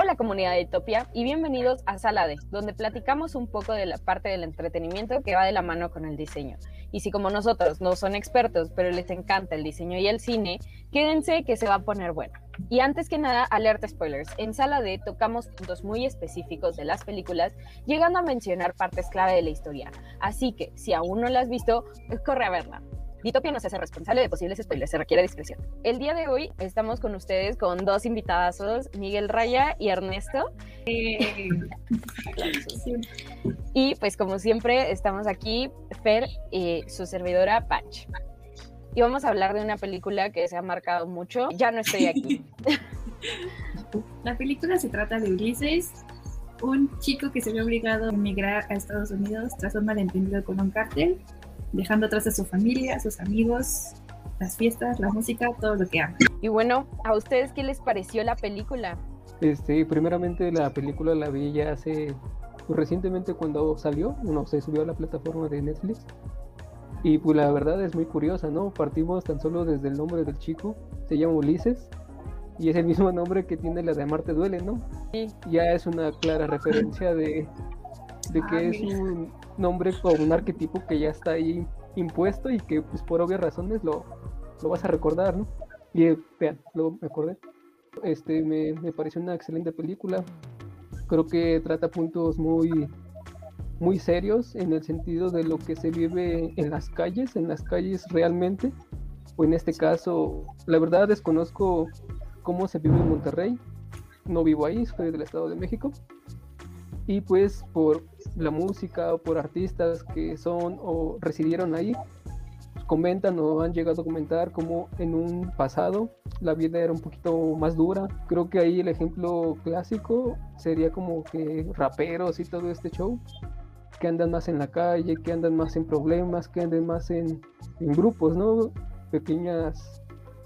Hola comunidad de Utopia y bienvenidos a Sala D, donde platicamos un poco de la parte del entretenimiento que va de la mano con el diseño. Y si como nosotros no son expertos, pero les encanta el diseño y el cine, quédense que se va a poner bueno. Y antes que nada, alerta spoilers. En Sala D tocamos puntos muy específicos de las películas, llegando a mencionar partes clave de la historia. Así que si aún no la has visto, corre a verla. Ditopia no se hace responsable de posibles spoilers, se requiere discreción. El día de hoy estamos con ustedes con dos invitadazos, Miguel Raya y Ernesto. Y pues como siempre estamos aquí, Fer y su servidora Panch. Y vamos a hablar de una película que se ha marcado mucho. Ya no estoy aquí. La película se trata de Ulises, un chico que se ve obligado a emigrar a Estados Unidos tras un malentendido con un cártel dejando atrás a su familia, a sus amigos, las fiestas, la música, todo lo que ama. Y bueno, ¿a ustedes qué les pareció la película? Este, primeramente la película la vi ya hace pues, recientemente cuando salió, no se subió a la plataforma de Netflix. Y pues la verdad es muy curiosa, ¿no? Partimos tan solo desde el nombre del chico, se llama Ulises, y es el mismo nombre que tiene la de Amarte Duele, ¿no? Sí. Ya es una clara referencia de, de que ah, es un nombre con un arquetipo que ya está ahí impuesto y que pues por obvias razones lo, lo vas a recordar, ¿no? Y eh, vean, luego me acordé. Este me, me pareció una excelente película. Creo que trata puntos muy muy serios en el sentido de lo que se vive en las calles, en las calles realmente, o en este caso, la verdad desconozco cómo se vive en Monterrey, no vivo ahí, soy del Estado de México, y pues por la música o por artistas que son o residieron ahí, pues, comentan o han llegado a comentar como en un pasado la vida era un poquito más dura. Creo que ahí el ejemplo clásico sería como que raperos y todo este show que andan más en la calle, que andan más en problemas, que andan más en, grupos, ¿no? Pequeñas,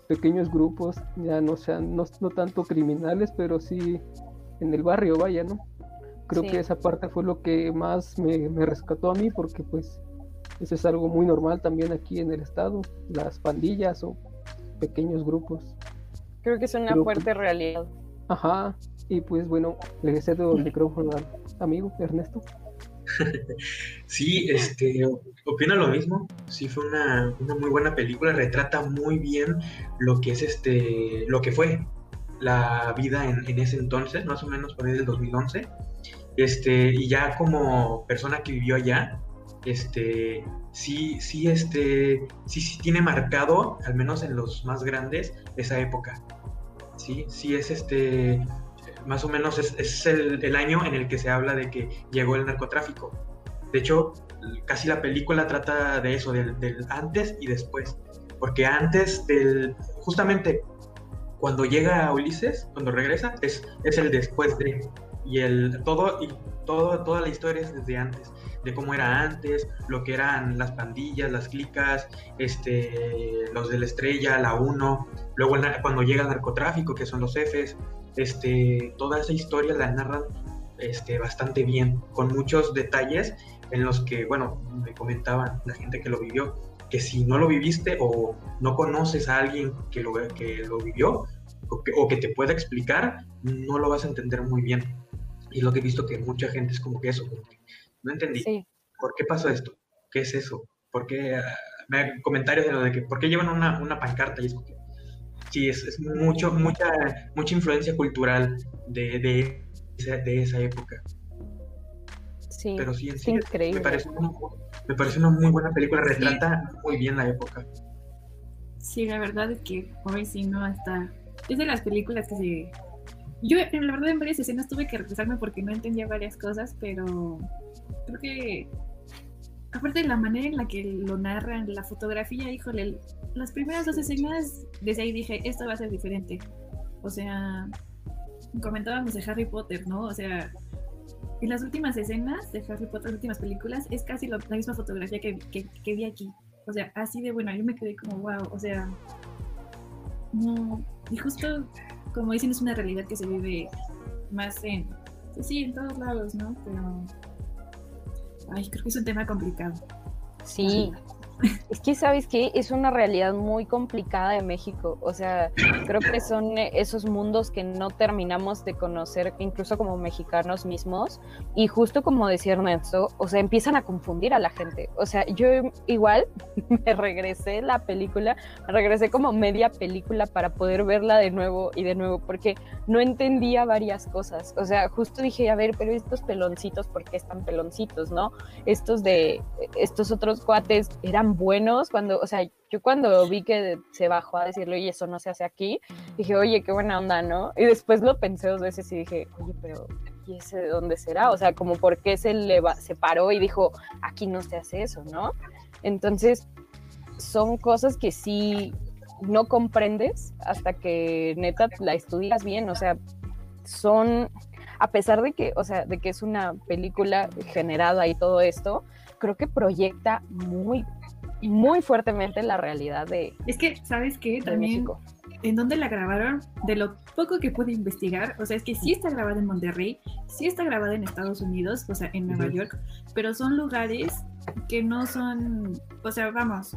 pequeños grupos, ya no sean, no, no tanto criminales, pero sí en el barrio, vaya, ¿no? Creo que esa parte fue lo que más me, rescató a mí porque pues eso es algo muy normal también aquí en el estado, las pandillas o pequeños grupos. Creo que es una fuerte realidad. Ajá, y pues bueno, le cedo el micrófono al amigo Ernesto. sí, este, opino lo mismo. Sí, fue una, una, muy buena película. Retrata muy bien lo que es este, lo que fue la vida en, en ese entonces, más o menos por ahí del 2011. Este, y ya como persona que vivió allá, este, sí, sí, este, sí, sí tiene marcado, al menos en los más grandes, esa época. Sí, sí es este, más o menos es, el, año en el que se habla de que llegó el narcotráfico. De hecho, casi la película trata de eso, del, antes y después. Porque antes del, justamente cuando llega a Ulises, cuando regresa, es, es el después de y el todo y todo, toda la historia es desde antes de cómo era antes lo que eran las pandillas las clicas este los de la estrella la 1 luego cuando llega el narcotráfico que son los jefes este toda esa historia la narran este bastante bien con muchos detalles en los que bueno me comentaban la gente que lo vivió que si no lo viviste o no conoces a alguien que lo, que lo vivió o que, o que te pueda explicar, no lo vas a entender muy bien y lo que he visto que mucha gente es como que eso, no entendí. ¿Por qué pasó esto? ¿Qué es eso? ¿Por qué? Ah, me comentarios de lo de que, ¿por qué llevan una, una pancarta? Y es que, sí, es, es, mucho, mucha, mucha influencia cultural de, de, esa, de esa época. Sí, Pero sí, en increíble. Me parece, una, me parece una muy buena película, retrata muy bien la época. Sí, la verdad es que hoy sí, ¿no? Hasta... Es de las películas que se yo, la verdad, en varias escenas tuve que regresarme porque no entendía varias cosas, pero creo que, aparte de la manera en la que lo narran, la fotografía, híjole, las primeras dos escenas, desde ahí dije, esto va a ser diferente. O sea, comentábamos de Harry Potter, ¿no? O sea, en las últimas escenas de Harry Potter, las últimas películas, es casi la misma fotografía que, que, vi aquí. O sea, así de bueno, yo me quedé como, wow, o sea, no. Y justo como dicen, es una realidad que se vive más en, pues sí, en todos lados, ¿no? Pero, ay, creo que es un tema complicado. Sí, Es que, ¿sabes qué? Es una realidad muy complicada de México. O sea, creo que son esos mundos que no terminamos de conocer, incluso como mexicanos mismos. Y justo como decía Ernesto, o sea, empiezan a confundir a la gente. O sea, yo igual me regresé la película, regresé como media película para poder verla de nuevo y de nuevo, porque no entendía varias cosas. O sea, justo dije, a ver, pero estos peloncitos, ¿por qué están peloncitos, no? Estos de, estos otros cuates eran buenos cuando, o sea, yo cuando vi que se bajó a decirlo y eso no se hace aquí, dije, oye, qué buena onda, ¿no? Y después lo pensé dos veces y dije, oye, pero ¿y ese de dónde será? O sea, como por qué se, le se paró y dijo, aquí no se hace eso, ¿no? Entonces, son cosas que sí no comprendes hasta que neta la estudias bien, o sea, son a pesar de que, o sea, de que es una película generada y todo esto, creo que proyecta muy muy fuertemente la realidad de. Es que, ¿sabes qué? También. ¿En dónde la grabaron? De lo poco que pude investigar, o sea, es que sí está grabada en Monterrey, sí está grabada en Estados Unidos, o sea, en Nueva York, pero son lugares que no son, o sea, vamos,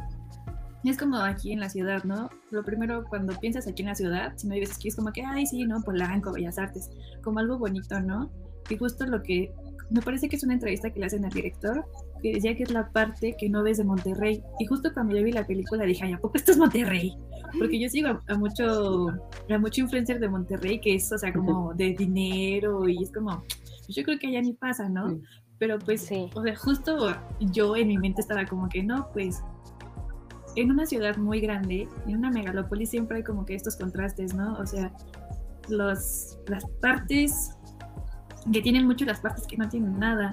es como aquí en la ciudad, ¿no? Lo primero cuando piensas aquí en la ciudad, si me dices que es como que, ay, sí, ¿no? Polanco, Bellas Artes, como algo bonito, ¿no? Y justo lo que, me parece que es una entrevista que le hacen al director, que decía que es la parte que no ves de Monterrey. Y justo cuando yo vi la película dije, ay, ¿a poco esto es Monterrey? Porque yo sigo a, mucho, a mucho influencer de Monterrey que es, o sea, como de dinero y es como, pues yo creo que allá ni pasa, ¿no? Pero pues, sí. o sea, justo yo en mi mente estaba como que no, pues en una ciudad muy grande, en una megalópolis siempre hay como que estos contrastes, ¿no? O sea, los, las partes que tienen mucho, las partes que no tienen nada.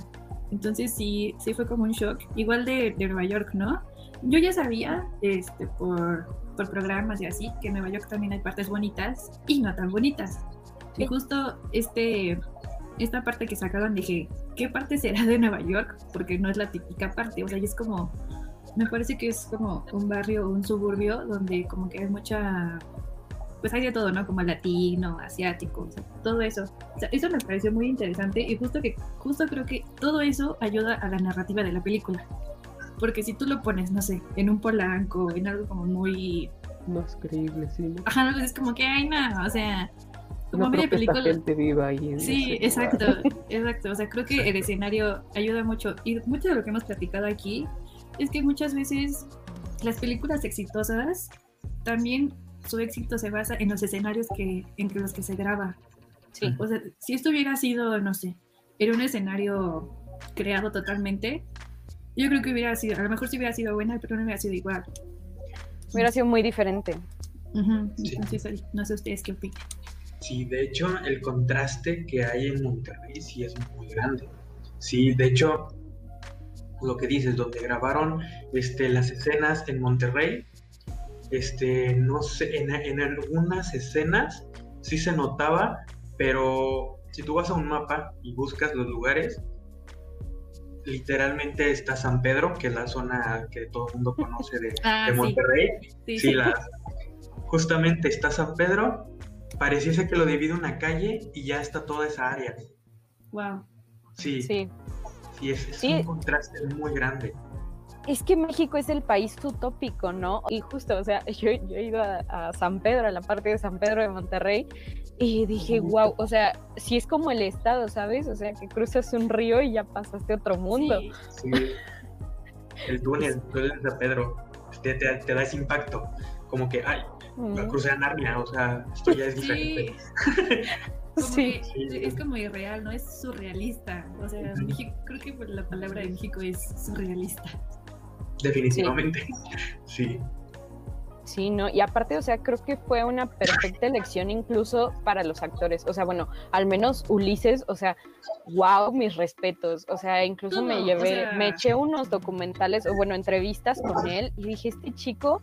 Entonces sí, sí fue como un shock. Igual de, Nueva York, ¿no? Yo ya sabía, este, por, por, programas y así, que en Nueva York también hay partes bonitas y no tan bonitas. Y justo este, esta parte que sacaron dije, ¿qué parte será de Nueva York? Porque no es la típica parte, o sea, y es como, me parece que es como un barrio, un suburbio donde como que hay mucha pues hay de todo, ¿no? Como latino, asiático, o sea, todo eso. O sea, eso me pareció muy interesante y justo que, justo creo que todo eso ayuda a la narrativa de la película. Porque si tú lo pones, no sé, en un polanco, en algo como muy... Más creíble, sí. ¿no? Ajá, pues es como que, ay, no, o sea, como no película. gente viva ahí. sí, exacto, exacto. O sea, creo que el escenario ayuda mucho. Y mucho de lo que hemos platicado aquí es que muchas veces las películas exitosas también su éxito se basa en los escenarios que, en los que se graba. Sí. O sea, si esto hubiera sido, no sé, era un escenario creado totalmente, yo creo que hubiera sido, a lo mejor sí hubiera sido buena, pero no hubiera sido igual. Hubiera sido muy diferente. no sé ustedes qué opinan. Sí, de hecho, el contraste que hay en Monterrey sí es muy grande. Sí, de hecho, lo que dices, donde grabaron este, las escenas en Monterrey, este, no sé, en, algunas escenas sí se notaba, pero si tú vas a un mapa y buscas los lugares, literalmente está San Pedro, que es la zona que todo el mundo conoce de, ah, Monterrey. Sí, justamente está San Pedro, pareciese que lo divide una calle y ya está toda esa área. Wow. Sí. Sí. Sí, es, un contraste muy grande es que México es el país utópico, ¿no? Y justo, o sea, yo, he ido a, San Pedro, a la parte de San Pedro de Monterrey, y dije, wow, o sea, si es como el estado, ¿sabes? O sea, que cruzas un río y ya pasaste a otro mundo. Sí. El túnel, el túnel de San Pedro, te, te, da ese impacto, como que, ay, mm. crucé a Narnia, o sea, esto ya es diferente. sí. es como irreal, no es surrealista. O sea, creo que la palabra de México es surrealista definitivamente. Sí. sí. ¿no? Y aparte, o sea, creo que fue una perfecta elección incluso para los actores. O sea, bueno, al menos Ulises, o sea, wow, mis respetos. O sea, incluso me llevé, me eché unos documentales, o bueno, entrevistas con él y dije, este chico,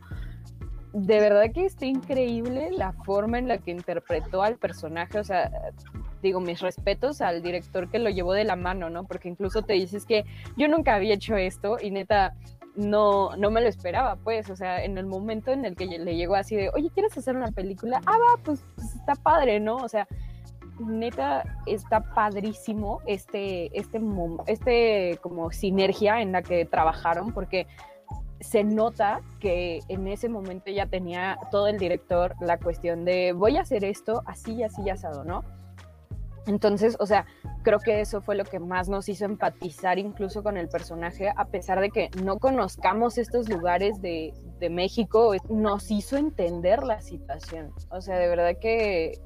de verdad que está increíble la forma en la que interpretó al personaje. O sea, digo, mis respetos al director que lo llevó de la mano, ¿no? Porque incluso te dices que yo nunca había hecho esto y neta, no, no me lo esperaba, pues, o sea, en el momento en el que le llegó así de, oye, ¿quieres hacer una película? Ah, va, pues, pues, está padre, ¿no? O sea, neta, está padrísimo este, este, este como sinergia en la que trabajaron, porque se nota que en ese momento ya tenía todo el director la cuestión de voy a hacer esto así, así, asado, ¿no? Entonces, o sea, creo que eso fue lo que más nos hizo empatizar incluso con el personaje, a pesar de que no conozcamos estos lugares de, de México, nos hizo entender la situación. O sea, de verdad que,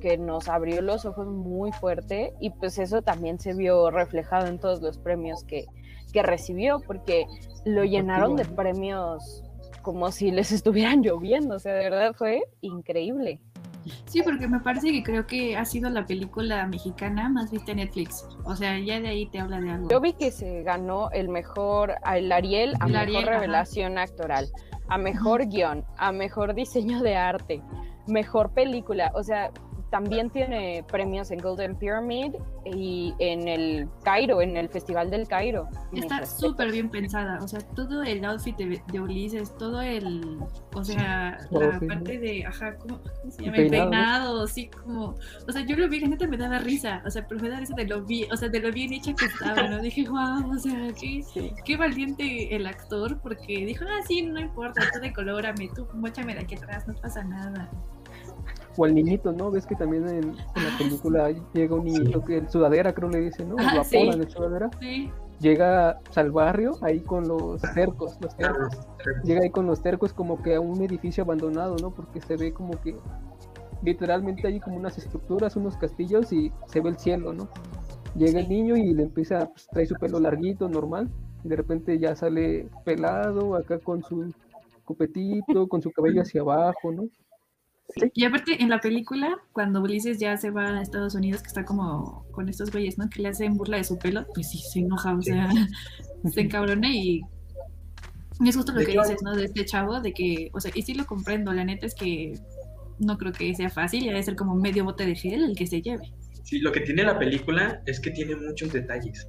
que nos abrió los ojos muy fuerte y pues eso también se vio reflejado en todos los premios que, que recibió, porque lo llenaron de premios como si les estuvieran lloviendo, o sea, de verdad fue increíble. Sí, porque me parece que creo que ha sido la película mexicana más vista en Netflix. O sea, ya de ahí te habla de algo. Yo vi que se ganó el mejor, el Ariel a mejor revelación actoral, a mejor guion, a mejor diseño de arte, mejor película. O sea, también tiene premios en Golden Pyramid y en el Cairo, en el Festival del Cairo. Está súper bien pensada, o sea, todo el outfit de, Ulises, todo el, o sea, la parte de, ajá, ¿cómo, se llama? El peinado, sí, como, o sea, yo lo vi, la neta me daba risa, o sea, pero me da risa de lo bien, o sea, de lo bien hecha que estaba, ¿no? Dije, wow, o sea, qué, qué valiente el actor, porque dijo, ah, sí, no importa, tú decolórame, tú mochame de aquí atrás, no pasa nada o al niñito, ¿no? Ves que también en, la ah, película llega un niñito que el sudadera creo le dice, ¿no? Lo apodan el sudadera. Sí. Llega al barrio ahí con los cercos, los tercos. Llega ahí con los tercos como que a un edificio abandonado, ¿no? Porque se ve como que literalmente hay como unas estructuras, unos castillos y se ve el cielo, ¿no? Llega el niño y le empieza, pues, trae su pelo larguito, normal, y de repente ya sale pelado, acá con su copetito, con su cabello hacia abajo, ¿no? Y aparte, en la película, cuando Ulises ya se va a Estados Unidos, que está como con estos güeyes, ¿no? Que le hacen burla de su pelo, pues sí, se enoja, o sea, se encabrona y es justo lo que dices, ¿no? De este chavo, de que, o sea, y sí lo comprendo, la neta es que no creo que sea fácil, ya debe ser como medio bote de gel el que se lleve. Sí, lo que tiene la película es que tiene muchos detalles,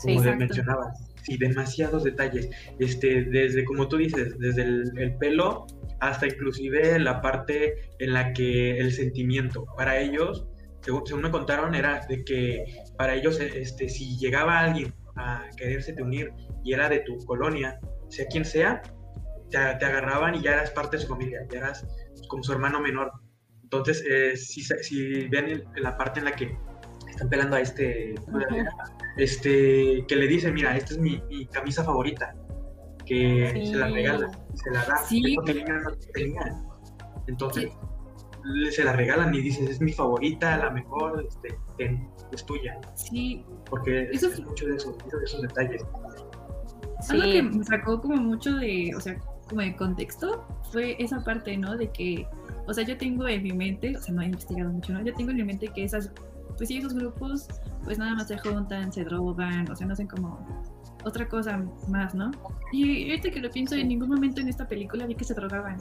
como sí, mencionaba, sí, demasiados detalles, este, desde, como tú dices, desde el pelo hasta inclusive la parte en la que el sentimiento, para ellos, según, me contaron, era de que para ellos, este, si llegaba alguien a quererse unir y era de tu colonia, sea quien sea, te, agarraban y ya eras parte de su familia, ya eras como su hermano menor. Entonces, eh, si, si, ven la parte en la que están pelando a este, este que le dice, mira, esta es mi, mi camisa favorita, que se la regala, se la da. Sí. Entonces, se la regalan y dices, es mi favorita, la mejor, este, es tuya. Sí. Porque eso es mucho de esos, de esos detalles. Algo que me sacó como mucho de, o sea, como de contexto, fue esa parte, ¿no? De que, o sea, yo tengo en mi mente, o sea, no he investigado mucho, ¿no? Yo tengo en mi mente que esas, pues sí, esos grupos, pues nada más se juntan, se drogan, o sea, no hacen como otra cosa más, ¿no? Y ahorita que lo pienso, en ningún momento en esta película vi que se drogaban.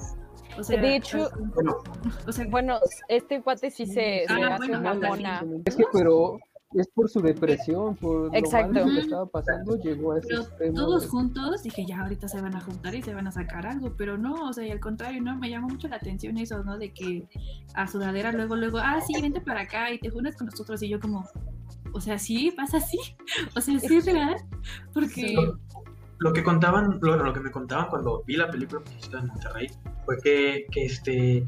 O sea, de hecho, bueno, o sea, bueno, este cuate sí se, ah, hace una mona. Es que, pero es por su depresión, por Exacto. lo que estaba pasando, llegó a ese Todos juntos, dije, ya ahorita se van a juntar y se van a sacar algo, pero no, o sea, y al contrario, no, me llamó mucho la atención eso, ¿no? De que a sudadera luego, luego, ah, sí, vente para acá y te juntas con nosotros y yo como, o sea, sí, pasa así. O sea, sí es real. Porque. Lo que contaban, lo, que me contaban cuando vi la película en Monterrey fue que, que este.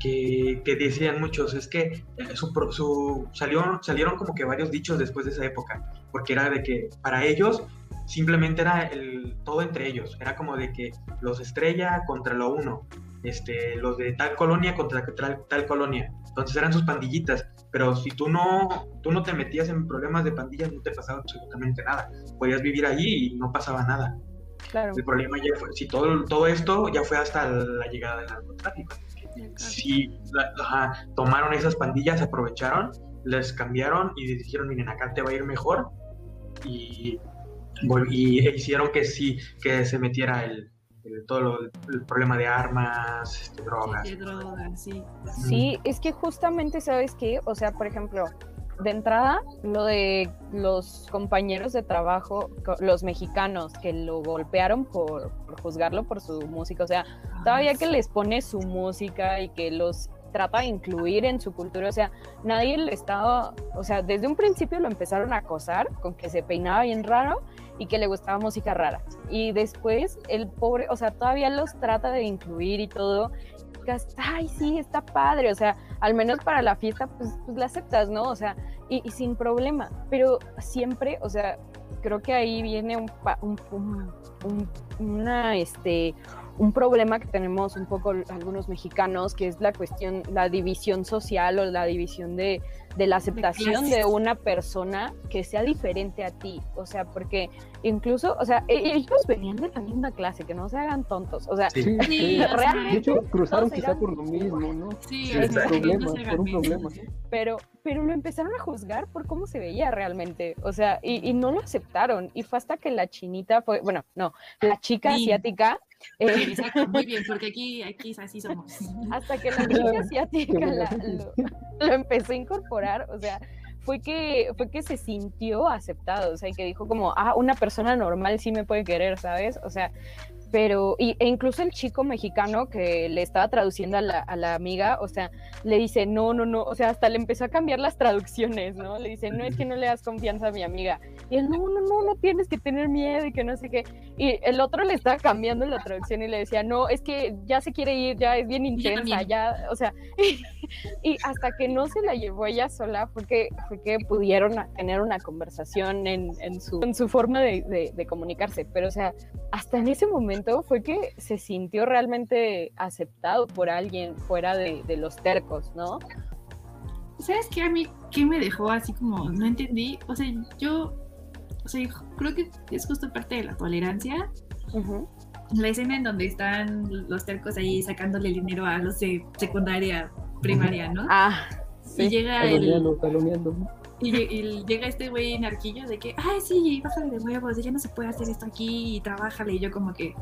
Que, que, decían muchos, es que su, su, salieron, salieron como que varios dichos después de esa época, porque era de que para ellos simplemente era el, todo entre ellos, era como de que los estrella contra lo uno, este, los de tal colonia contra tal, tal colonia, entonces eran sus pandillitas, pero si tú no, tú no te metías en problemas de pandillas, no te pasaba absolutamente nada. Podías vivir allí y no pasaba nada. Claro. El problema ya fue, si todo, todo esto ya fue hasta la llegada del narcotráfico. Si tomaron esas pandillas, aprovecharon, les cambiaron y dijeron, miren, acá te va a ir mejor. Y, y hicieron que sí, que se metiera el, todo el problema de armas, este, drogas. Sí, drogas, sí. Sí, es que justamente, ¿sabes qué? O sea, por ejemplo, de entrada, lo de los compañeros de trabajo, los mexicanos que lo golpearon por, juzgarlo por su música, o sea, ah, todavía que les pone su música y que los trata de incluir en su cultura, o sea, nadie le estaba, o sea, desde un principio lo empezaron a acosar con que se peinaba bien raro y que le gustaba música rara. Y después el pobre, o sea, todavía los trata de incluir y todo. Ay, sí, está padre, o sea, al menos para la fiesta, pues, pues la aceptas, ¿no? O sea, y, sin problema, pero siempre, o sea, creo que ahí viene un, un, un una, este, un problema que tenemos un poco algunos mexicanos, que es la cuestión, la división social o la división de, de la aceptación de, una persona que sea diferente a ti. O sea, porque incluso, o sea, e, ellos venían de la misma clase, que no se hagan tontos. O sea, sí, realmente. De hecho, cruzaron quizá por lo mismo, ¿no? Sí, es un problema, por un problema. Pero, pero lo empezaron a juzgar por cómo se veía realmente. O sea, y, y no lo aceptaron. Y fue hasta que la chinita fue, bueno, no, la chica asiática eh, muy bien, porque aquí, aquí así somos. Hasta que la chica asiática lo, empezó a incorporar, o sea, fue que, fue que se sintió aceptado, o sea, y que dijo como, ah, una persona normal sí me puede querer, ¿sabes? O sea, pero, y, e incluso el chico mexicano que le estaba traduciendo a la, a la, amiga, o sea, le dice, no, no, no, o sea, hasta le empezó a cambiar las traducciones, ¿no? Le dice, no es que no le das confianza a mi amiga. Y él, no, no, no, no tienes que tener miedo y que no sé qué. Y el otro le estaba cambiando la traducción y le decía, no, es que ya se quiere ir, ya es bien intensa, ya, o sea, y, hasta que no se la llevó ella sola fue que, fue que pudieron tener una conversación en, en, su, en su forma de, de, de comunicarse. Pero, o sea, hasta en ese momento fue que se sintió realmente aceptado por alguien fuera de, los tercos, ¿no? ¿Sabes qué? A mí, ¿qué me dejó así como, no entendí? O sea, yo, o sea, creo que es justo parte de la tolerancia. La escena en donde están los tercos ahí sacándole el dinero a los de secundaria, primaria, ¿no? Ah, sí. Y llega el... Y, llega este güey en arquillo de que, ay, sí, bájale de huevos, ya no se puede hacer esto aquí y trabájale. Y yo como que,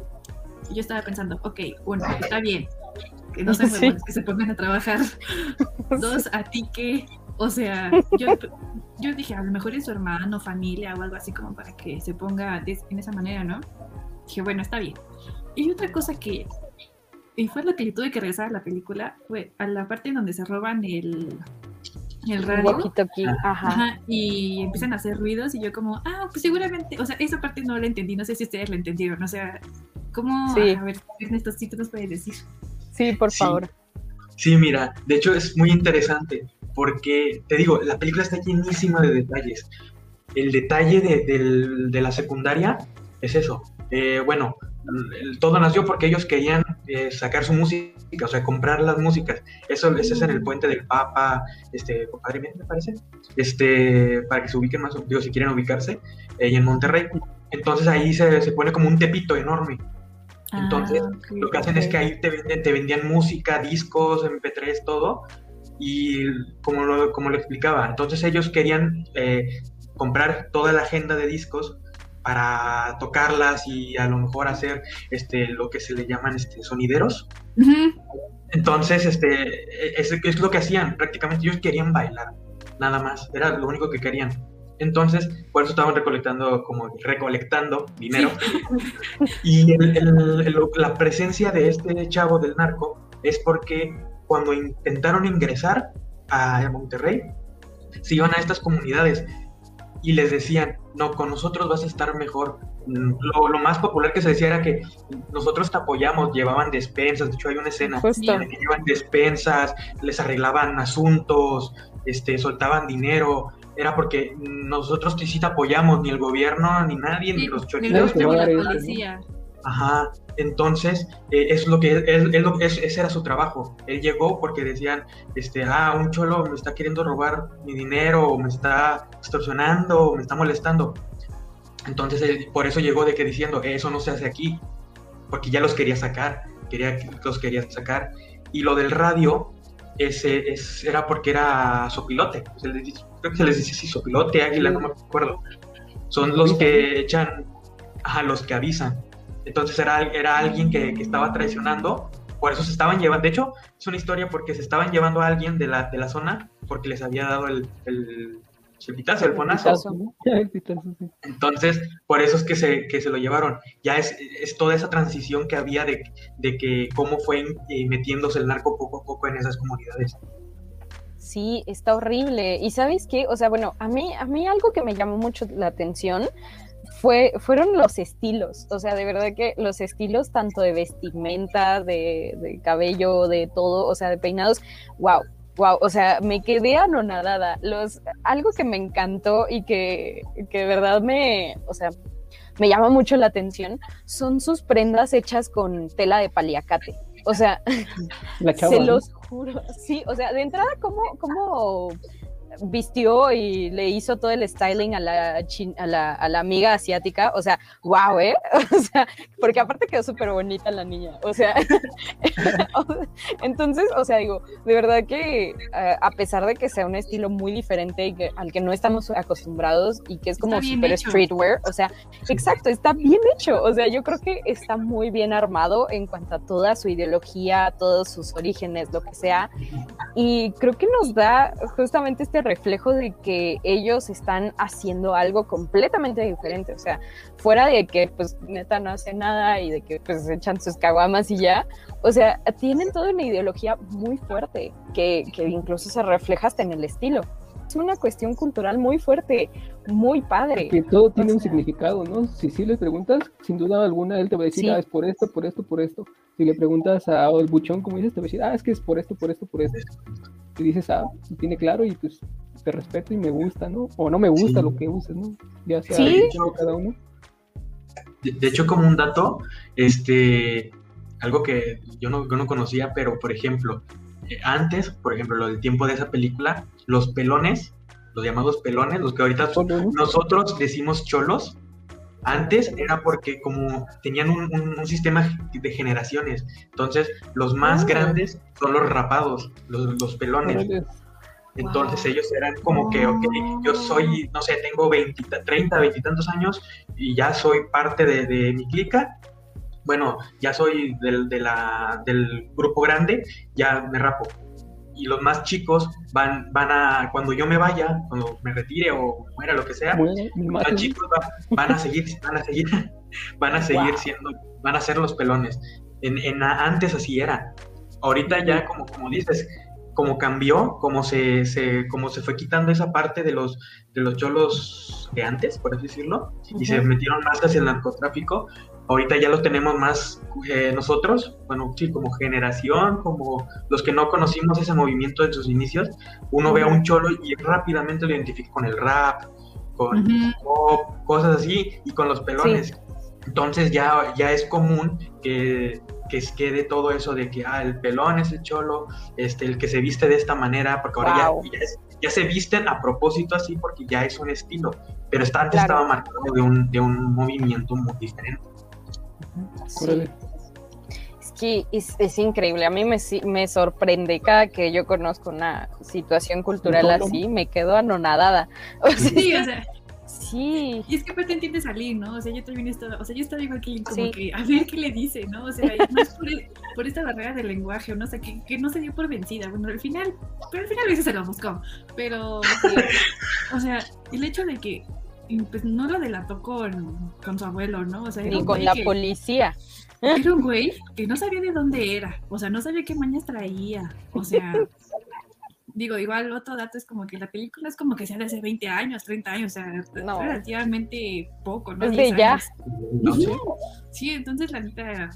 yo estaba pensando, ok, uno, está bien, que no se muevan, que se pongan a trabajar. Dos, a ti que, o sea, yo, yo dije, a lo mejor es su hermano, familia o algo así como para que se ponga en esa manera, ¿no? Dije, bueno, está bien. Y otra cosa que, y fue lo que yo tuve que regresar a la película, fue a la parte en donde se roban el, el radio. Ajá. y empiezan a hacer ruidos y yo como, ah, pues seguramente, o sea, esa parte no la entendí, no sé si ustedes la entendieron, o sea, ¿cómo? Sí. A ver, Ernesto, ¿sí tú nos puedes decir? Sí, por favor. Sí, mira, de hecho es muy interesante porque, te digo, la película está llenísima de detalles. El detalle de, de la secundaria es eso. Eh, bueno, todo nació porque ellos querían eh, sacar su música, o sea, comprar las músicas. Eso, es en el puente del Papa, este, compadre, me parece, este, para que se ubiquen más, digo, si quieren ubicarse, eh, y en Monterrey. Entonces ahí se, se, pone como un tepito enorme. Entonces, ah, lo que hacen es que ahí te, venden, te vendían música, discos, MP3, todo, y como lo, como lo explicaba, entonces ellos querían eh, comprar toda la agenda de discos para tocarlas y a lo mejor hacer este lo que se le llaman este sonideros. Entonces, este es, es, lo que hacían, prácticamente ellos querían bailar, nada más, era lo único que querían. Entonces, por eso estaban recolectando, como recolectando dinero. y la presencia de este chavo del narco es porque cuando intentaron ingresar a Monterrey, se iban a estas comunidades y les decían, no, con nosotros vas a estar mejor. Mm, lo, más popular que se decía era que nosotros te apoyamos, llevaban despensas, de hecho hay una escena que llevaban despensas, les arreglaban asuntos, este, soltaban dinero, era porque nosotros sí te apoyamos, ni el gobierno, ni nadie, ni los choritos. Ni la policía. Ajá, entonces eh, es lo que es, ese era su trabajo. Él llegó porque decían, este, ah, un cholo me está queriendo robar mi dinero, o me está extorsionando, o me está molestando. Entonces él, por eso llegó de que diciendo, eso no se hace aquí, porque ya los quería sacar, quería los quería sacar. Y lo del radio, ese, era porque era sopilote, creo que se les dice así, sopilote, águila, no me acuerdo. Son los que echan, a los que avisan entonces era, era alguien que, estaba traicionando, por eso se estaban llevando, de hecho es una historia porque se estaban llevando a alguien de la, de la zona porque les había dado el, el, el pitazo, el fonazo. Entonces, por eso es que se, que se lo llevaron. Ya es, es toda esa transición que había de, de que cómo fue eh, metiéndose el narco poco a poco en esas comunidades. Sí, está horrible. Y sabes qué, o sea, bueno, a mí, a mí algo que me llamó mucho la atención fue, fueron los estilos, o sea, de verdad que los estilos tanto de vestimenta, de, de cabello, de todo, o sea, de peinados, wow, wow, o sea, me quedé anonadada. Los, algo que me encantó y que, que de verdad me, o sea, me llama mucho la atención son sus prendas hechas con tela de paliacate. O sea, se los juro. Sí, o sea, de entrada, ¿cómo, cómo vistió y le hizo todo el styling a la, a la, a la amiga asiática, o sea, wow, ¿eh? O sea, porque aparte quedó súper bonita la niña, o sea, entonces, o sea, digo, de verdad que eh, a pesar de que sea un estilo muy diferente y que, al que no estamos acostumbrados y que es como súper streetwear, o sea, exacto, está bien hecho, o sea, yo creo que está muy bien armado en cuanto a toda su ideología, todos sus orígenes, lo que sea, y creo que nos da justamente este reflejo de que ellos están haciendo algo completamente diferente. O sea, fuera de que pues neta no hace nada y de que pues echan sus caguamas y ya. O sea, tienen toda una ideología muy fuerte que, que incluso se refleja hasta en el estilo es una cuestión cultural muy fuerte, muy padre. Que todo tiene un significado, ¿no? Si sí le preguntas, sin duda alguna, él te va a decir, ah, es por esto, por esto, por esto. Si le preguntas a el buchón, como dices, te va a decir, ah, es que es por esto, por esto, por esto. Y dices, ah, tiene claro y pues te respeto y me gusta, ¿no? O no me gusta lo que uses, ¿no? Ya sea ¿Sí? cada uno. De, hecho, como un dato, este, algo que yo no, yo no conocía, pero por ejemplo, antes, por ejemplo, lo del tiempo de esa película, los pelones, los llamados pelones, los que ahorita nosotros decimos cholos, antes era porque como tenían un, sistema de generaciones, entonces los más ah. grandes son los rapados, los, pelones. Entonces ellos eran como que, ok, yo soy, no sé, tengo 20, 30, 20 y tantos años y ya soy parte de, mi clica. Bueno, ya soy del, de la, del grupo grande, ya me rapo. Y los más chicos van, van a, cuando yo me vaya, cuando me retire o muera, lo que sea, los más chicos van, a seguir, van a seguir, van a seguir siendo, van a ser los pelones. En, en, antes así era. Ahorita ya, como, como dices, como cambió, como se, se, como se fue quitando esa parte de los, de los cholos de antes, por así decirlo, y se metieron más hacia el narcotráfico, ahorita ya lo tenemos más eh, nosotros, bueno, sí, como generación, como los que no conocimos ese movimiento en sus inicios, uno ve a un cholo y rápidamente lo identifica con el rap, con pop, cosas así, y con los pelones. Entonces ya, ya es común que, que quede todo eso de que ah, el pelón es el cholo, este, el que se viste de esta manera, porque ahora ya, ya, se visten a propósito así porque ya es un estilo, pero está, antes estaba marcado de un, de un movimiento muy diferente. Es que es, increíble, a mí me, me, sorprende cada que yo conozco una situación cultural así, me quedo anonadada. sí, o sea, sí. Y es que aparte entiende salir, ¿no? O sea, yo también estaba, o sea, yo estaba igual que como que a ver qué le dice, ¿no? O sea, más por, por, esta barrera del lenguaje, ¿no? O sea, que, que, no se dio por vencida. Bueno, al final, pero al final a veces se lo buscó. Pero, o sea, el hecho de que pues no lo delató con, con su abuelo, ¿no? O sea, Ni con la policía. Era un güey que no sabía de dónde era, o sea, no sabía qué mañas traía, o sea, digo, igual otro dato es como que la película es como que sea de hace 20 años, 30 años, o sea, relativamente poco, ¿no? Es ya. Sí, entonces la neta,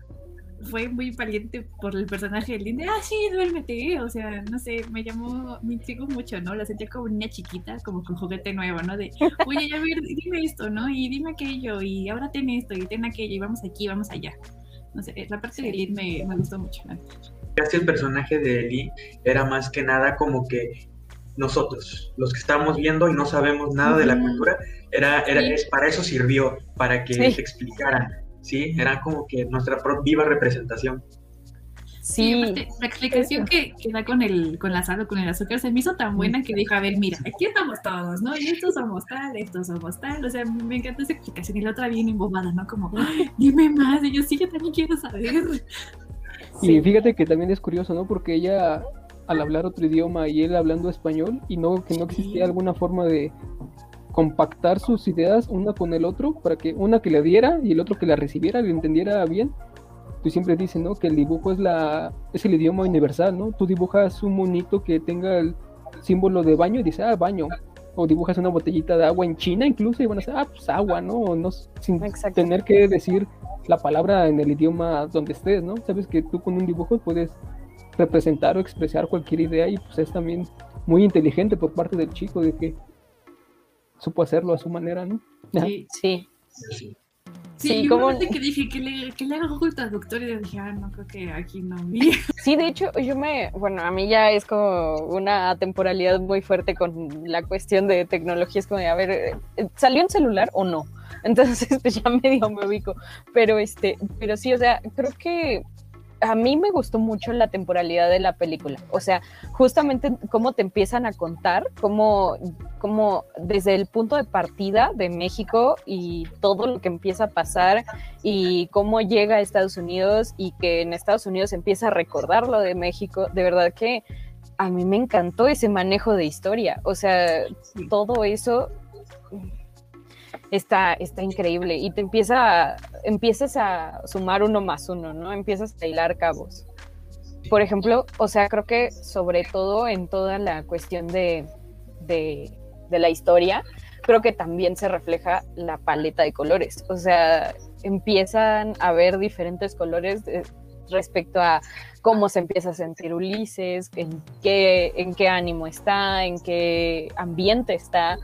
fue muy valiente por el personaje de, ah, sí, duérmete, o sea, no sé, me llamó, me intrigó mucho, ¿no? La sentía como niña chiquita, como con juguete nuevo, ¿no? De, oye, ya ver, dime esto, ¿no? Y dime aquello, y ahora ten esto, y ten aquello, y vamos aquí, vamos allá. No sé, la parte de Eli me, me gustó mucho. ¿no? Casi el personaje de Eli era más que nada como que nosotros, los que estamos viendo y no sabemos nada de la cultura, era, era es, para eso sirvió, para que se explicaran ¿sí? Era como que nuestra viva representación. Sí, la explicación que, que, da con el, con la sal o con el azúcar se me hizo tan buena que dijo, a ver, mira, aquí estamos todos, ¿no? Y estos somos tal, estos somos tal, o sea, me encanta esa explicación y la otra bien embobada, ¿no? Como, dime más, y yo sí, yo también quiero saber. Y fíjate que también es curioso, ¿no? Porque ella, al hablar otro idioma y él hablando español, y no que no existía alguna forma de compactar sus ideas una con el otro para que una que le diera y el otro que la recibiera le entendiera bien. Tú siempre dices, ¿no? Que el dibujo es la es el idioma universal, ¿no? Tú dibujas un monito que tenga el símbolo de baño y dices, ah, baño. o dibujas una botellita de agua en China incluso y van a decir, ah, pues agua, ¿no? no sin Exacto. tener que decir la palabra en el idioma donde estés, ¿no? Sabes que tú con un dibujo puedes representar o expresar cualquier idea y pues es también muy inteligente por parte del chico de que supo hacerlo a su manera, ¿no? Sí, Sí, Sí. sí, Sí, yo ¿cómo- me que dije que le, que le haga Google Traductor y yo dije, ah, no, creo que aquí no. Sí, de hecho, yo me, bueno, a mí ya es como una temporalidad muy fuerte con la cuestión de tecnología, es como de, a ver, eh, ¿salió en celular o no? Entonces, pues ya medio me ubico, pero este, pero sí, o sea, creo que a mí me gustó mucho la temporalidad de la película, o sea, justamente cómo te empiezan a contar, cómo, cómo desde el punto de partida de México y todo lo que empieza a pasar y cómo llega a Estados Unidos y que en Estados Unidos empieza a recordar lo de México, de verdad que a mí me encantó ese manejo de historia, o sea, todo eso está, está increíble y te empieza empiezas a sumar uno más uno, ¿no? Empiezas a hilar cabos. Por ejemplo, o sea, creo que sobre todo en toda la cuestión de, de, la historia, creo que también se refleja la paleta de colores. O sea, empiezan a ver diferentes colores de- respecto a cómo se empieza a sentir Ulises, en qué, en qué ánimo está, en qué ambiente está,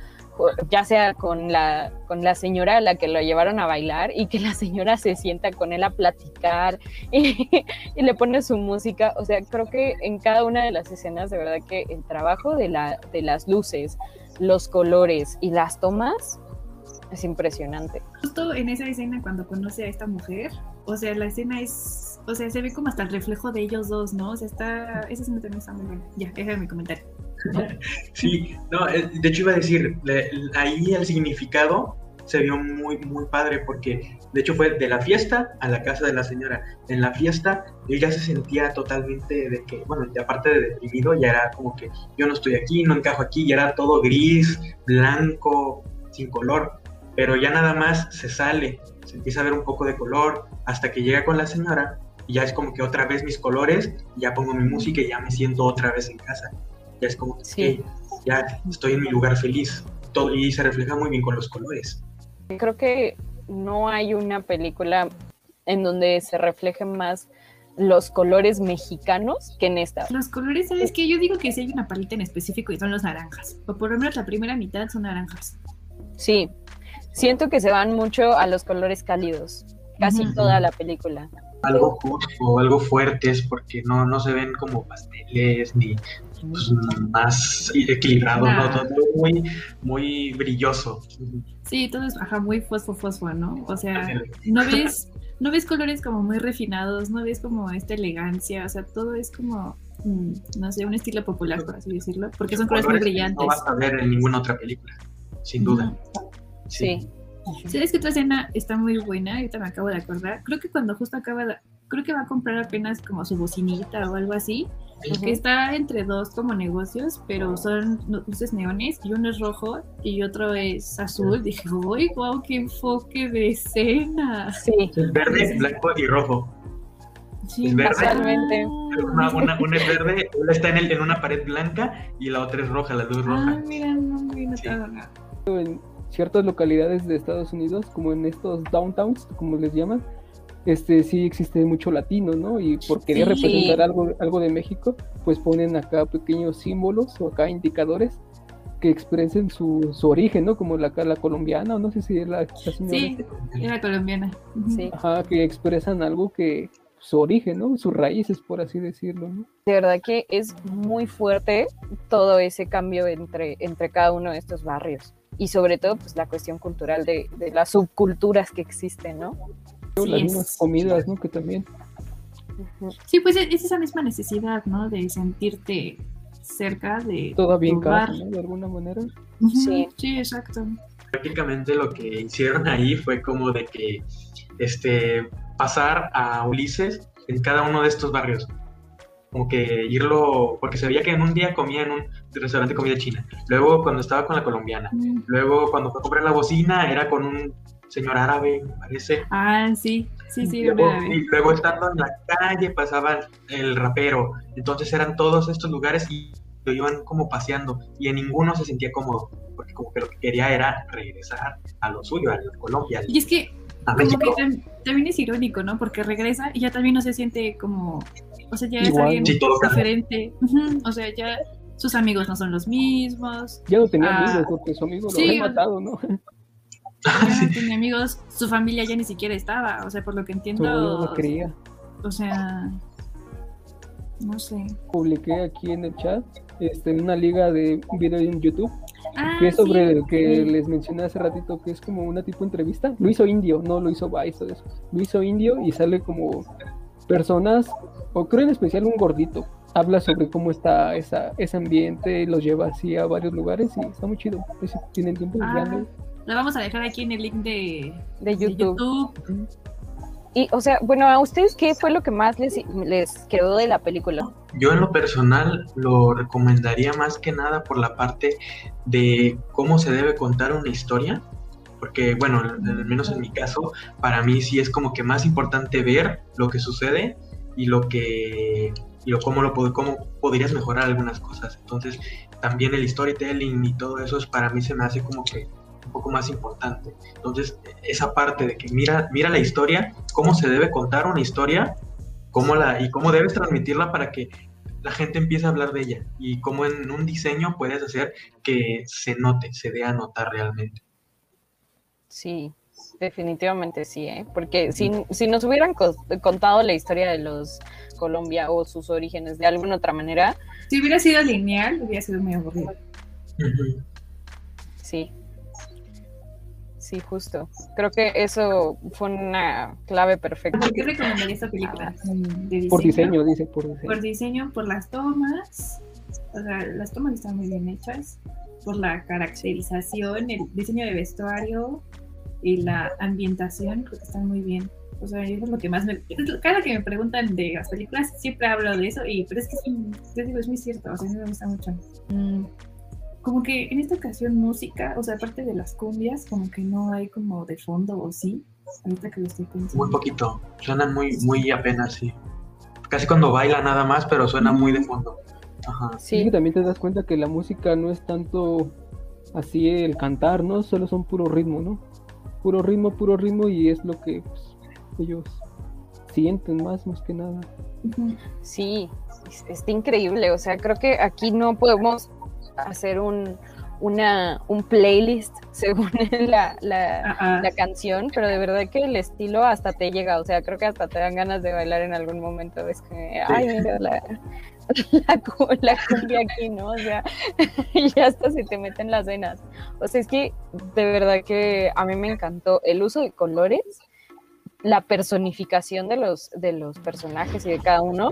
ya sea con la, con la señora a la que lo llevaron a bailar y que la señora se sienta con él a platicar y, y le pone su música. O sea, creo que en cada una de las escenas, de verdad que el trabajo de, la, de las luces, los colores y las tomas es impresionante. Justo en esa escena cuando conoce a esta mujer, o sea, la escena es, o sea, se ve como hasta el reflejo de ellos dos, ¿no? O sea, está, esa escena también está muy buena. Ya, ese es mi comentario. Sí, no, eh, de hecho iba a decir, ahí el significado se vio muy, muy padre porque de hecho fue de la fiesta a la casa de la señora. En la fiesta él ya se sentía totalmente de que, bueno, aparte de deprimido, ya era como que yo no estoy aquí, no encajo aquí, ya era todo gris, blanco, sin color, pero ya nada más se sale, se empieza a ver un poco de color hasta que llega con la señora y ya es como que otra vez mis colores, ya pongo mi música y ya me siento otra vez en casa. Ya es como que Sí. ya estoy en mi lugar feliz. Todo, y se refleja muy bien con los colores. Creo que no hay una película en donde se reflejen más los colores mexicanos que en esta. Los colores, ¿sabes qué? Yo digo que sí hay una paleta en específico y son los naranjas. O por lo menos la primera mitad son naranjas. Sí, siento que se van mucho a los colores cálidos, casi Ujú. toda la película. Algo justo, algo fuertes, porque no, no se ven como pasteles ni pues, más equilibrados, ¿no? Todo muy, muy brilloso. Sí, todo es ajá, muy fosfo fosfo, ¿no? O sea, no ves, no ves colores como muy refinados, no ves como esta elegancia, o sea, todo es como, mm, no sé, un estilo popular, por así decirlo, porque son colores muy Colores que brillantes. No vas a ver en ninguna otra película, sin duda. Sí, ¿Sabes qué otra escena está muy buena? Ahorita me acabo de acordar. Creo que cuando justo acaba de, creo que va a comprar apenas como su bocinita o algo así, que está entre dos como negocios, pero son luces neones y uno es rojo y otro es azul. Dije, uy, wow, qué enfoque de escena. sí, Verde, blanco y rojo. Sí. Casualmente. Una, una, una es verde, una está en, el- en una pared blanca y la otra es roja, la luz Ah, roja. mira, no Sí. en ciertas localidades de Estados Unidos, como en estos downtowns, como les llaman, este sí existe mucho latino, ¿no? Y por querer Sí. representar algo, algo de México, pues ponen acá pequeños símbolos o acá indicadores que expresen su, su origen, ¿no? Como la, la colombiana, o no sé si es la, la señora, Sí, era colombiana. Sí. ajá, que expresan algo que su origen, ¿no? Sus raíces, por así decirlo, ¿no? De verdad que es muy fuerte todo ese cambio entre, entre cada uno de estos barrios. Y sobre todo, pues la cuestión cultural de, de las subculturas que existen, ¿no? Sí, Las es. mismas comidas, ¿no? Que también. Sí, pues es esa misma necesidad, ¿no? De sentirte cerca de Todavía en tu bar. casa, ¿no? De alguna manera. Sí. Sí, exacto. prácticamente lo que hicieron ahí fue como de que este pasar a Ulises en cada uno de estos barrios como que irlo porque se veía que en un día comía en un restaurante de comida china luego cuando estaba con la colombiana Mm. luego cuando fue a comprar la bocina era con un señor árabe me parece Ah, sí, sí, sí, lo luego, y luego estando en la calle pasaba el rapero entonces eran todos estos lugares y lo iban como paseando y en ninguno se sentía cómodo porque como que lo que quería era regresar a lo suyo, a Colombia. Y es que, como que también es irónico, ¿no? Porque regresa y ya también no se siente como, o sea, ya es alguien diferente. O sea, ya sus amigos no son los mismos. Ya no tenía ah, amigos porque su amigo lo había matado, ¿no? Ya no tenía amigos, su familia ya ni siquiera estaba, o sea, por lo que entiendo. No lo creía. O sea, no sé. Publiqué aquí en el chat este, una liga de un video en YouTube ah, que es sobre el que les mencioné hace ratito, que es como una tipo entrevista. Lo hizo Indio, no lo hizo Vice. Lo hizo Indio y sale como personas, o creo en especial un gordito. Habla sobre cómo está esa, ese ambiente, los lleva así a varios lugares y está muy chido. Si tienen tiempo, ah, Lo vamos a dejar aquí en el link de, de YouTube. Y, o sea, bueno, ¿a ustedes qué fue lo que más les, les quedó de la película? Yo en lo personal lo recomendaría más que nada por la parte de cómo se debe contar una historia, porque bueno, al menos en mi caso, para mí sí es como que más importante ver lo que sucede y lo que y lo, cómo, lo, cómo podrías mejorar algunas cosas. Entonces, también el storytelling y todo eso es, para mí se me hace como que un poco más importante. Entonces, esa parte de que mira, mira la historia, cómo se debe contar una historia, cómo la, y cómo debes transmitirla para que la gente empiece a hablar de ella y cómo en un diseño puedes hacer que se note, se dé a notar realmente. Sí, definitivamente sí, ¿eh? porque si, si nos hubieran contado la historia de los Colombia o sus orígenes de alguna otra manera. Si hubiera sido lineal, hubiera sido muy aburrido. Sí, Sí, justo. Creo que eso fue una clave perfecta. ¿Por qué recomendaría esta película? Por diseño, dice, por diseño. Por diseño, por las tomas. O sea, las tomas están muy bien hechas. Por la caracterización, el diseño de vestuario y la ambientación, creo que están muy bien. O sea, eso es lo que más me... Cada que me preguntan de las películas, siempre hablo de eso, y pero es que es, digo, es muy cierto, o sea, a mí me gusta mucho. Mm, como que en esta ocasión música, o sea, aparte de las cumbias, como que no hay como de fondo, ¿o sí? Ahorita que lo estoy pensando. Muy poquito, suenan muy, muy apenas, sí. Casi cuando baila nada más, pero suena muy de fondo. Ajá. Sí. Y también te das cuenta que la música no es tanto así el cantar, ¿no? Solo son puro ritmo, ¿no? Puro ritmo, puro ritmo y es lo que pues, ellos sienten más, más que nada. Sí, está increíble. O sea, creo que aquí no podemos hacer un, una, un playlist según la, la, la, canción, pero de verdad que el estilo hasta te llega, o sea, creo que hasta te dan ganas de bailar en algún momento, ves que, ay, mira la, la, cumbia aquí, ¿no? O sea, y hasta se te meten las venas. O sea, es que de verdad que a mí me encantó el uso de colores, la personificación de los, de los personajes y de cada uno.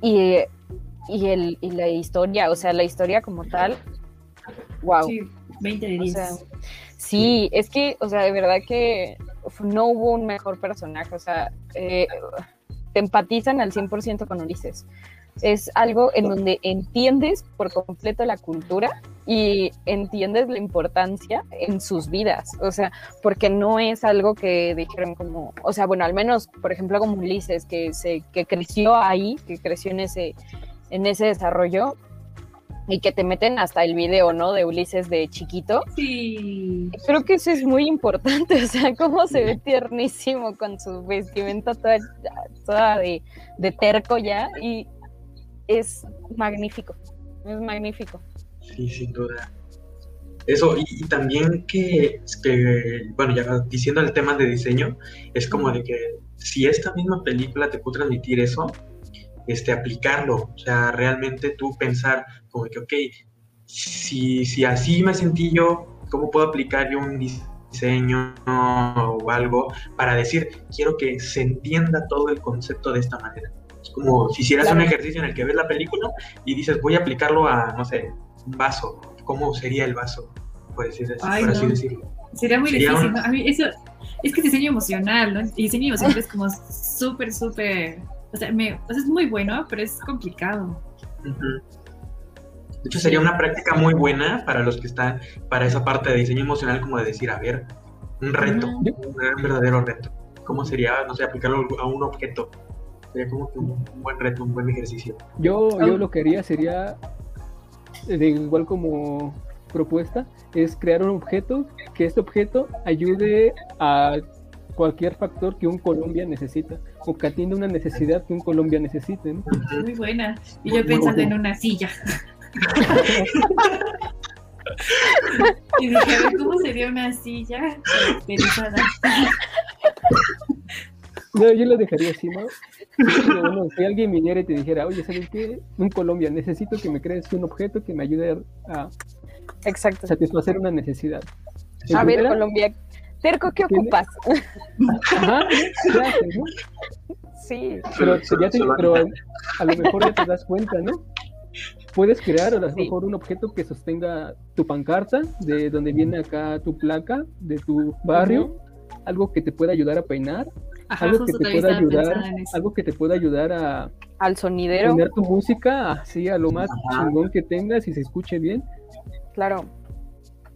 Y y, el, y la historia, o sea, la historia como tal, wow. Sí, 20 de 10. sí, es que, o sea, de verdad que no hubo un mejor personaje, o sea, eh, te empatizan al 100% con Ulises. Es algo en donde entiendes por completo la cultura y entiendes la importancia en sus vidas, o sea, porque no es algo que dijeron como, o sea, bueno, al menos, por ejemplo, como Ulises, que, se, que creció ahí, que creció en ese, en ese desarrollo y que te meten hasta el video, ¿no? De Ulises de chiquito. Sí. Creo que eso es muy importante, o sea, cómo se ve tiernísimo con su vestimenta toda, toda de, terco ya y es magnífico, es magnífico. Sí, sin duda. Eso, y, también que, que, bueno, ya diciendo el tema de diseño, es como de que si esta misma película te puede transmitir eso, este, aplicarlo, o sea, realmente tú pensar como que, ok, si, si así me sentí yo, ¿cómo puedo aplicar yo un diseño o algo para decir, quiero que se entienda todo el concepto de esta manera? Es como si hicieras un ejercicio en el que ves la película y dices, voy a aplicarlo a, no sé, un vaso, ¿cómo sería el vaso? Por, decir, así decirlo. Sería muy difícil, A mí eso, es que diseño emocional, ¿no? Y diseño emocional es como súper, súper o sea, me, es muy bueno, pero es complicado. De hecho, sería una práctica muy buena para los que están para esa parte de diseño emocional, como de decir, a ver, un reto, un verdadero reto. ¿Cómo sería, no sé, aplicarlo a un objeto? Sería como un, buen reto, un buen ejercicio. Yo, yo lo que haría sería, igual como propuesta es crear un objeto, que este objeto ayude a cualquier factor que un Colombia necesita o que atienda una necesidad que un Colombia necesite. ¿no? Muy buena. Y yo pensando en una silla. y dije, a ver, ¿cómo sería una silla caracterizada? No, yo lo dejaría así, ¿no? Pero bueno, si alguien viniera y te dijera, oye, ¿sabes qué? Un Colombia, necesito que me crees un objeto que me ayude a Exacto. satisfacer una necesidad. A ver, primera, Colombia, Terco, ¿qué ocupas? Ajá, ¿qué haces, no? Sí, Pero, ya te- pero a lo mejor ya te das cuenta, ¿no? Puedes crear a lo Sí. mejor un objeto que sostenga tu pancarta, de donde viene acá tu placa, de tu barrio, algo que te pueda ayudar a peinar, Ajá, algo que te pueda ayudar, algo que te pueda ayudar a al sonidero, poner tu música así a lo más Ajá. chingón que tengas y se escuche bien, claro.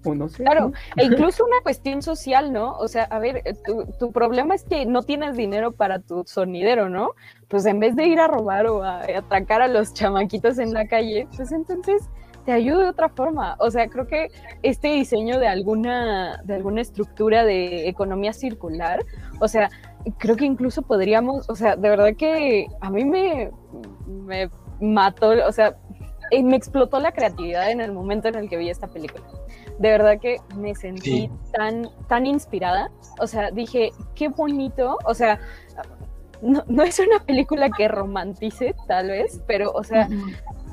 O no sé. Claro, ¿no? e incluso una cuestión social, ¿no? O sea, a ver, tu, tu problema es que no tienes dinero para tu sonidero, ¿no? Pues en vez de ir a robar o a, a atracar a los chamaquitos en la calle, pues entonces te ayudo de otra forma. O sea, creo que este diseño de alguna, de alguna estructura de economía circular, o sea, creo que incluso podríamos, o sea, de verdad que a mí me, me mató, o sea, eh, me explotó la creatividad en el momento en el que vi esta película. De verdad que me sentí Sí. tan, tan inspirada. O sea, dije, qué bonito. O sea, no, no es una película que romantice, tal vez, pero, o sea,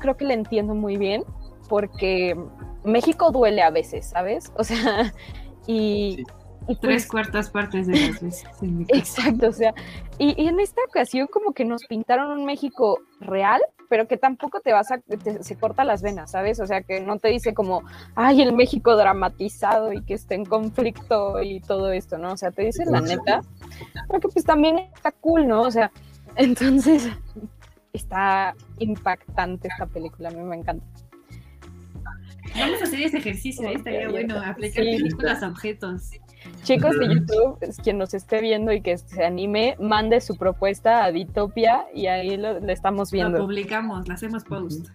creo que la entiendo muy bien porque México duele a veces, ¿sabes? O sea, y, Sí. Y Tres pues, cuartas partes de las veces. en mi caso. Exacto, o sea, y, y en esta ocasión como que nos pintaron un México real, pero que tampoco te vas a, te- se corta las venas, ¿sabes? O sea, que no te dice como, ay, el México dramatizado y que esté en conflicto y todo esto, ¿no? O sea, te dice la neta, porque pues también está cool, ¿no? O sea, entonces está impactante esta película, a mí me encanta. Vamos a hacer ese ejercicio, ¿eh? estaría bueno, aplicar Sí. películas a objetos. Chicos de. YouTube, es quien nos esté viendo y que se anime, mande su propuesta a Ditopia y ahí lo, lo estamos Lo viendo. publicamos, lo hacemos post.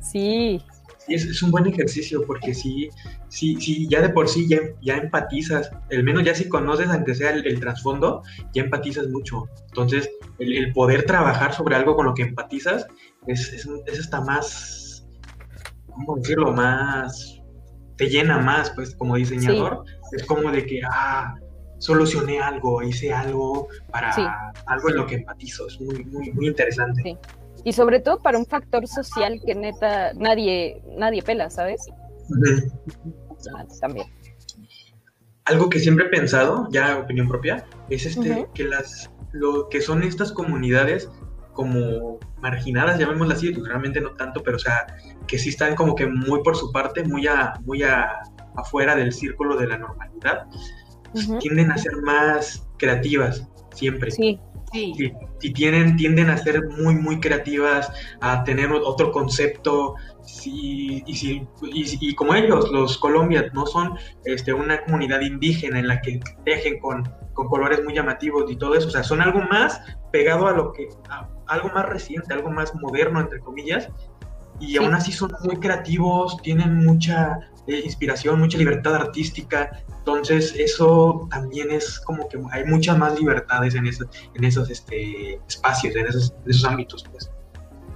Sí, Sí, es, es un buen ejercicio porque sí, sí, sí, ya de por sí ya, ya empatizas, al menos ya si conoces, aunque sea el, el trasfondo, ya empatizas mucho. Entonces, el, el poder trabajar sobre algo con lo que empatizas es, es, es hasta más, ¿cómo decirlo? Más, te llena más, pues, como diseñador. Es como de que, ah, solucioné algo, hice algo para Sí. algo en lo que empatizo. Es muy, muy, muy interesante. Sí. y sobre todo para un factor social que neta nadie, nadie pela, ¿sabes? Ah, También. algo que siempre he pensado, ya opinión propia, es este que las lo que son estas comunidades como marginadas, llamémoslas así, pues, realmente no tanto, pero o sea, que sí están como que muy por su parte, muy a, muy a, afuera del círculo de la normalidad, Ujú. tienden a ser más creativas siempre. Sí, Sí. Sí, sí tienen, tienden a ser muy, muy creativas, a tener otro concepto, sí, y, sí, y, y como ellos, los Colombia, no son este, una comunidad indígena en la que tejen con, con colores muy llamativos y todo eso, o sea, son algo más pegado a lo que, a- algo más reciente, algo más moderno, entre comillas, y Sí. aún así son muy creativos, tienen mucha eh, inspiración, mucha libertad artística, entonces eso también es como que hay muchas más libertades en esos, en esos este, espacios, en esos, en esos ámbitos. Pues.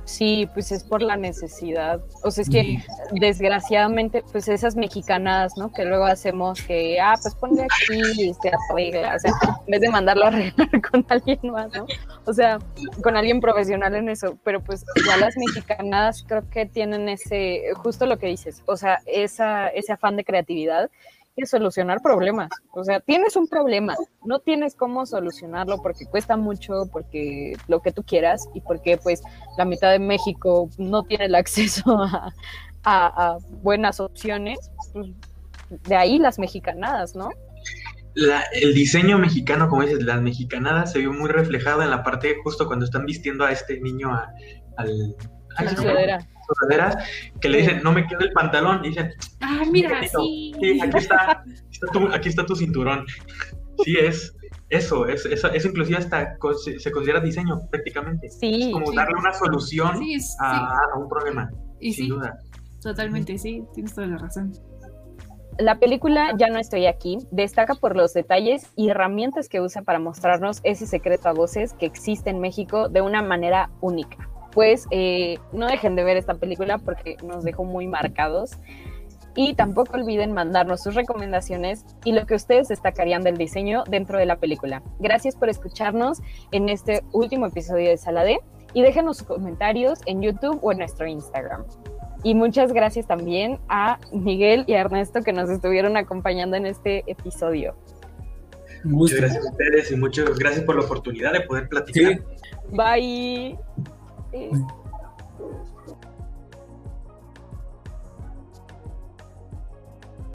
Sí, pues es por la necesidad. O sea, es que desgraciadamente, pues esas mexicanadas, ¿no? Que luego hacemos que, ah, pues ponle aquí y se arregla. O sea, en vez de mandarlo a arreglar con alguien más, ¿no? O sea, con alguien profesional en eso. Pero pues igual las mexicanadas creo que tienen ese, justo lo que dices, o sea, esa, ese afán de creatividad y solucionar problemas. O sea, tienes un problema, no tienes cómo solucionarlo porque cuesta mucho, porque lo que tú quieras y porque pues la mitad de México no tiene el acceso a, a- buenas opciones. pues, de ahí las mexicanadas, ¿no? El diseño mexicano, como dices, las mexicanadas se vio muy reflejado en la parte justo cuando están vistiendo a este niño a- al... ay, La se me fue, sudadera. sudaderas, que le dicen, no me queda el pantalón, y dicen, Ah, mira, sí. Sí, aquí está, aquí está tu, aquí está tu cinturón. Sí, es eso, es, eso, eso inclusive hasta se, considera diseño prácticamente. Sí, Es como sí. darle una solución Sí, es- a, sí. a un problema, Y sin sí, duda. totalmente, sí, tienes toda la razón. La película Ya no estoy aquí destaca por los detalles y herramientas que usa para mostrarnos ese secreto a voces que existe en México de una manera única. Pues eh, no dejen de ver esta película porque nos dejó muy marcados. Y tampoco olviden mandarnos sus recomendaciones y lo que ustedes destacarían del diseño dentro de la película. Gracias por escucharnos en este último episodio de Sala D y déjenos sus comentarios en YouTube o en nuestro Instagram. Y muchas gracias también a Miguel y a Ernesto que nos estuvieron acompañando en este episodio. Muchas gracias a ustedes y muchas gracias por la oportunidad de poder platicar. Bye. Sí.